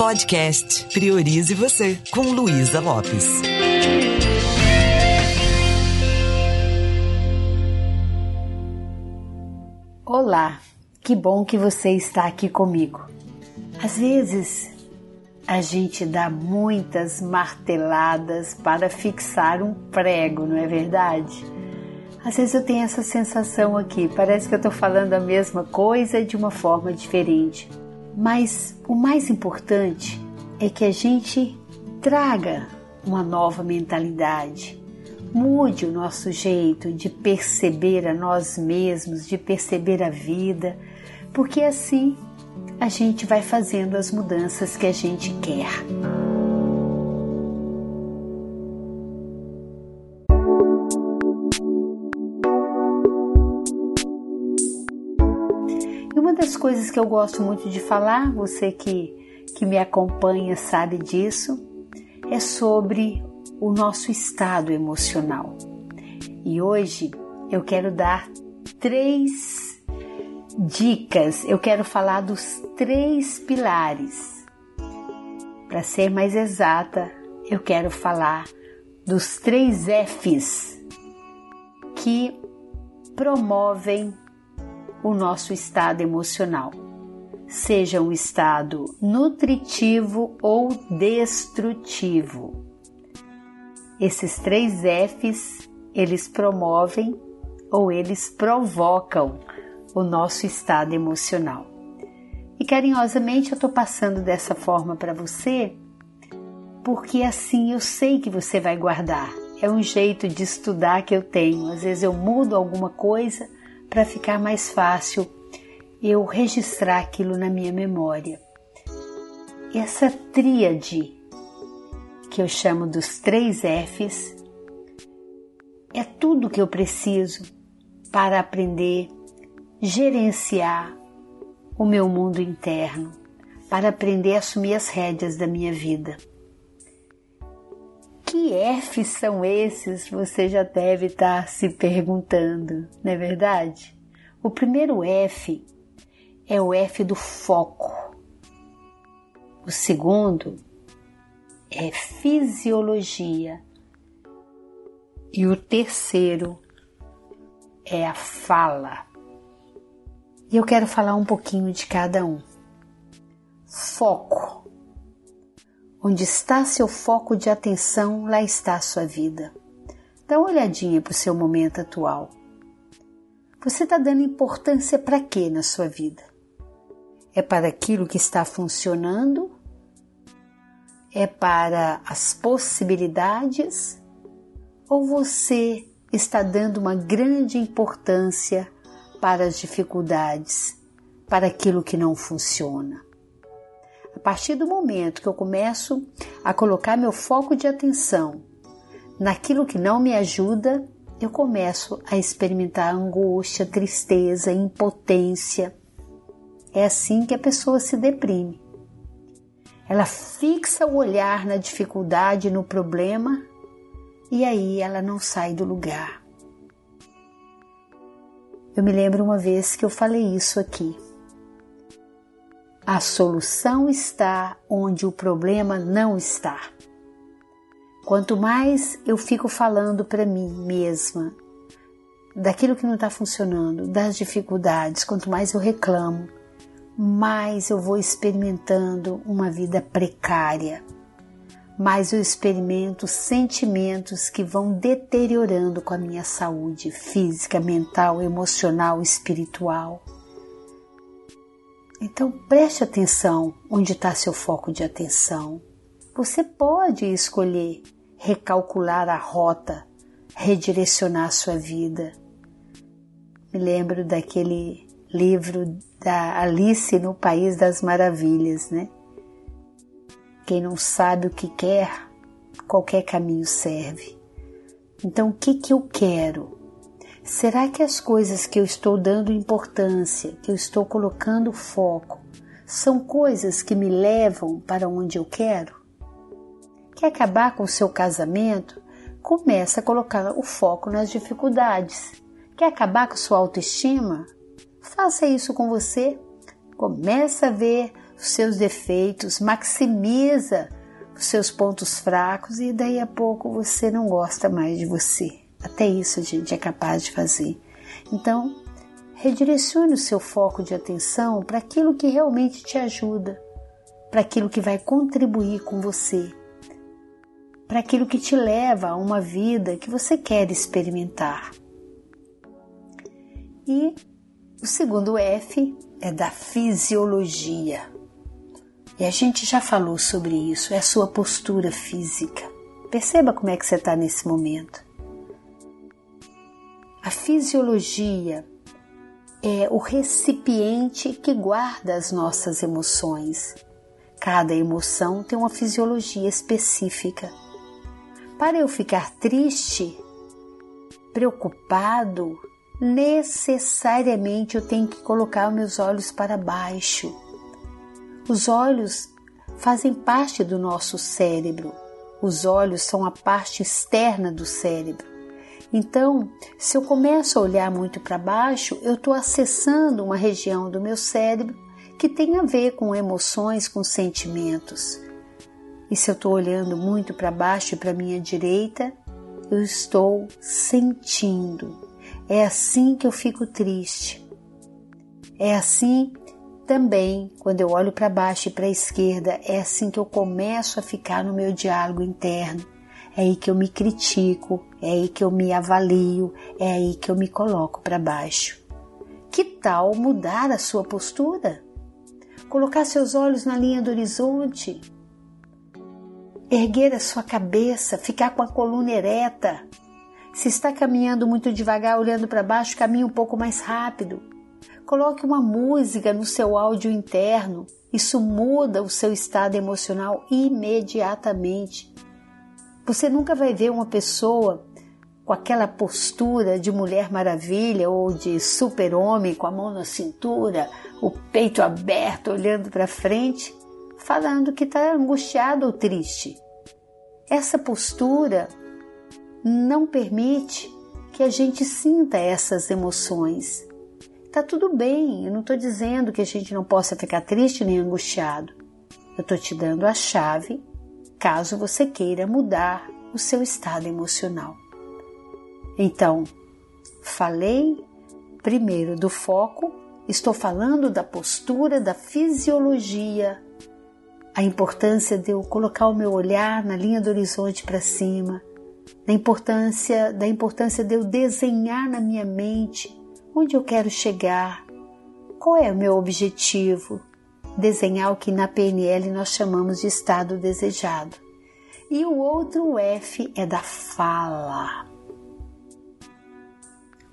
Podcast Priorize Você, com Luísa Lopes. Olá, que bom que você está aqui comigo. Às vezes a gente dá muitas marteladas para fixar um prego, não é verdade? Às vezes eu tenho essa sensação aqui, parece que eu estou falando a mesma coisa de uma forma diferente. Mas o mais importante é que a gente traga uma nova mentalidade, mude o nosso jeito de perceber a nós mesmos, de perceber a vida, porque assim a gente vai fazendo as mudanças que a gente quer. Coisas que eu gosto muito de falar, você que, que me acompanha sabe disso, é sobre o nosso estado emocional. E hoje eu quero dar três dicas, eu quero falar dos três pilares. Para ser mais exata, eu quero falar dos três Fs que promovem o nosso estado emocional, seja um estado nutritivo ou destrutivo. Esses três Fs, eles promovem ou eles provocam o nosso estado emocional. E carinhosamente eu estou passando dessa forma para você, porque assim eu sei que você vai guardar. É um jeito de estudar que eu tenho. Às vezes eu mudo alguma coisa para ficar mais fácil eu registrar aquilo na minha memória. Essa tríade que eu chamo dos três Fs é tudo que eu preciso para aprender gerenciar o meu mundo interno, para aprender a assumir as rédeas da minha vida. Que Fs são esses? Você já deve estar se perguntando, não é verdade? O primeiro F é o F do foco. O segundo é fisiologia. E o terceiro é a fala. E eu quero falar um pouquinho de cada um. Foco Onde está seu foco de atenção, lá está a sua vida. Dá uma olhadinha para o seu momento atual. Você está dando importância para quê na sua vida? É para aquilo que está funcionando? É para as possibilidades? Ou você está dando uma grande importância para as dificuldades, para aquilo que não funciona? A partir do momento que eu começo a colocar meu foco de atenção naquilo que não me ajuda, eu começo a experimentar angústia, tristeza, impotência. É assim que a pessoa se deprime. Ela fixa o olhar na dificuldade, no problema, e aí ela não sai do lugar. Eu me lembro uma vez que eu falei isso aqui. A solução está onde o problema não está. Quanto mais eu fico falando para mim mesma daquilo que não está funcionando, das dificuldades, quanto mais eu reclamo, mais eu vou experimentando uma vida precária, mais eu experimento sentimentos que vão deteriorando com a minha saúde física, mental, emocional, espiritual. Então preste atenção onde está seu foco de atenção. Você pode escolher recalcular a rota, redirecionar a sua vida. Me lembro daquele livro da Alice no País das Maravilhas, né? Quem não sabe o que quer, qualquer caminho serve. Então, o que, que eu quero? Será que as coisas que eu estou dando importância, que eu estou colocando foco, são coisas que me levam para onde eu quero? Quer acabar com o seu casamento? Começa a colocar o foco nas dificuldades. Quer acabar com sua autoestima? Faça isso com você. Começa a ver os seus defeitos, maximiza os seus pontos fracos e daí a pouco você não gosta mais de você. Até isso a gente é capaz de fazer. Então, redirecione o seu foco de atenção para aquilo que realmente te ajuda, para aquilo que vai contribuir com você, para aquilo que te leva a uma vida que você quer experimentar. E o segundo F é da fisiologia. E a gente já falou sobre isso, é a sua postura física. Perceba como é que você está nesse momento. A fisiologia é o recipiente que guarda as nossas emoções. Cada emoção tem uma fisiologia específica. Para eu ficar triste, preocupado, necessariamente eu tenho que colocar meus olhos para baixo. Os olhos fazem parte do nosso cérebro. Os olhos são a parte externa do cérebro. Então, se eu começo a olhar muito para baixo, eu estou acessando uma região do meu cérebro que tem a ver com emoções, com sentimentos. E se eu estou olhando muito para baixo e para minha direita, eu estou sentindo, é assim que eu fico triste. É assim também quando eu olho para baixo e para a esquerda, é assim que eu começo a ficar no meu diálogo interno. É aí que eu me critico, é aí que eu me avalio, é aí que eu me coloco para baixo. Que tal mudar a sua postura? Colocar seus olhos na linha do horizonte, erguer a sua cabeça, ficar com a coluna ereta, se está caminhando muito devagar, olhando para baixo, caminhe um pouco mais rápido. Coloque uma música no seu áudio interno. Isso muda o seu estado emocional imediatamente. Você nunca vai ver uma pessoa com aquela postura de mulher maravilha ou de super-homem com a mão na cintura, o peito aberto, olhando para frente, falando que está angustiado ou triste. Essa postura não permite que a gente sinta essas emoções. Tá tudo bem, eu não estou dizendo que a gente não possa ficar triste nem angustiado. Eu estou te dando a chave caso você queira mudar o seu estado emocional. Então, falei primeiro do foco, estou falando da postura, da fisiologia, a importância de eu colocar o meu olhar na linha do horizonte para cima, da importância, da importância de eu desenhar na minha mente onde eu quero chegar, qual é o meu objetivo, desenhar o que na PNL nós chamamos de estado desejado. E o outro F é da fala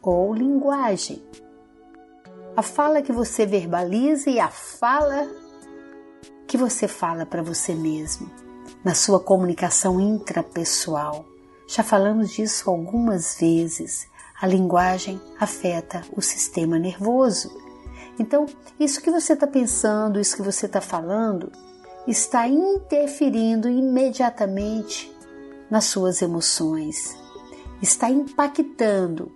ou linguagem. A fala que você verbaliza e a fala que você fala para você mesmo, na sua comunicação intrapessoal. Já falamos disso algumas vezes. A linguagem afeta o sistema nervoso. Então, isso que você está pensando, isso que você está falando, está interferindo imediatamente nas suas emoções, está impactando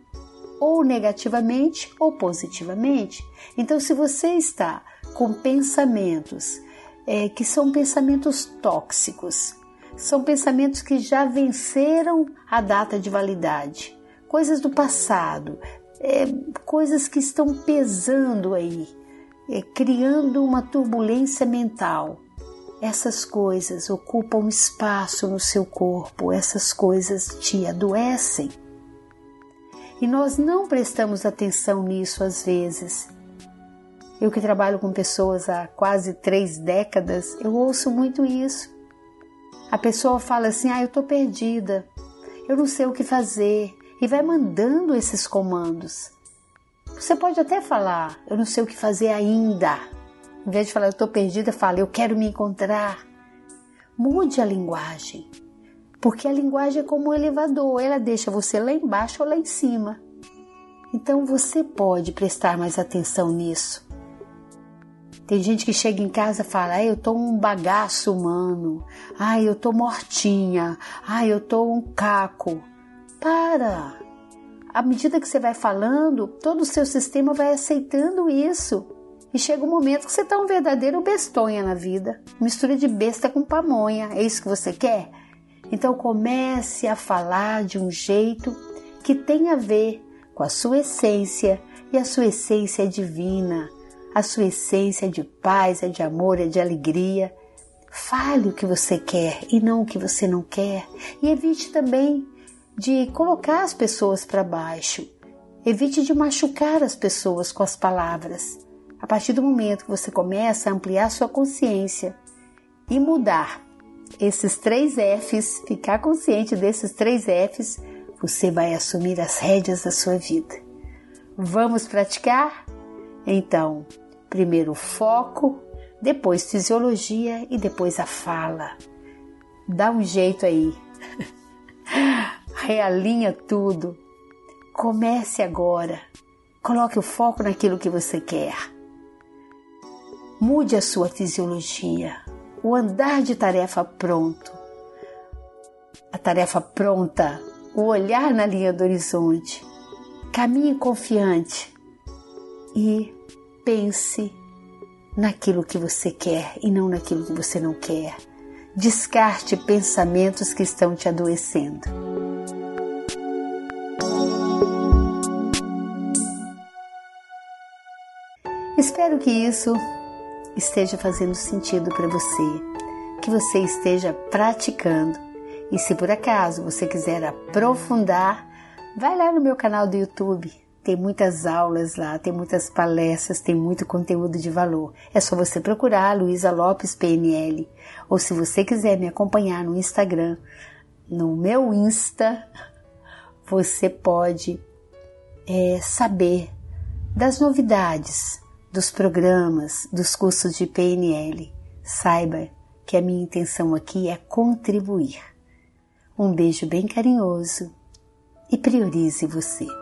ou negativamente ou positivamente. Então, se você está com pensamentos é, que são pensamentos tóxicos, são pensamentos que já venceram a data de validade, coisas do passado, é, coisas que estão pesando aí, é, criando uma turbulência mental. Essas coisas ocupam espaço no seu corpo, essas coisas te adoecem. E nós não prestamos atenção nisso às vezes. Eu que trabalho com pessoas há quase três décadas, eu ouço muito isso. A pessoa fala assim: ah, eu estou perdida, eu não sei o que fazer, e vai mandando esses comandos. Você pode até falar: eu não sei o que fazer ainda. Em vez de falar eu estou perdida, fala: eu quero me encontrar. Mude a linguagem, porque a linguagem é como um elevador, ela deixa você lá embaixo ou lá em cima. Então você pode prestar mais atenção nisso. Tem gente que chega em casa e fala: ah, eu tô um bagaço humano, ai, eu tô mortinha, ai, eu tô um caco. Para! À medida que você vai falando, todo o seu sistema vai aceitando isso E chega um momento que você está um verdadeiro bestonha na vida, mistura de besta com pamonha. É isso que você quer? Então comece a falar de um jeito que tenha a ver com a sua essência, e a sua essência é divina. A sua essência é de paz, é de amor, é de alegria. Fale o que você quer e não o que você não quer. E evite também de colocar as pessoas para baixo. Evite de machucar as pessoas com as palavras. A partir do momento que você começa a ampliar sua consciência e mudar esses três Fs, ficar consciente desses três Fs, você vai assumir as rédeas da sua vida. Vamos praticar? Então, primeiro foco, depois fisiologia e depois a fala. Dá um jeito aí. Realinha tudo. Comece agora. Coloque o foco naquilo que você quer. Mude a sua fisiologia. O andar de tarefa pronto. A tarefa pronta. O olhar na linha do horizonte. Caminhe confiante e pense naquilo que você quer e não naquilo que você não quer. Descarte pensamentos que estão te adoecendo. Espero que isso esteja fazendo sentido para você, que você esteja praticando. E se por acaso você quiser aprofundar, vai lá no meu canal do YouTube tem muitas aulas lá, tem muitas palestras, tem muito conteúdo de valor. É só você procurar Luísa Lopes PNL. Ou se você quiser me acompanhar no Instagram, no meu Insta, você pode é, saber das novidades, dos programas, dos cursos de PNL. Saiba que a minha intenção aqui é contribuir. Um beijo bem carinhoso e priorize você.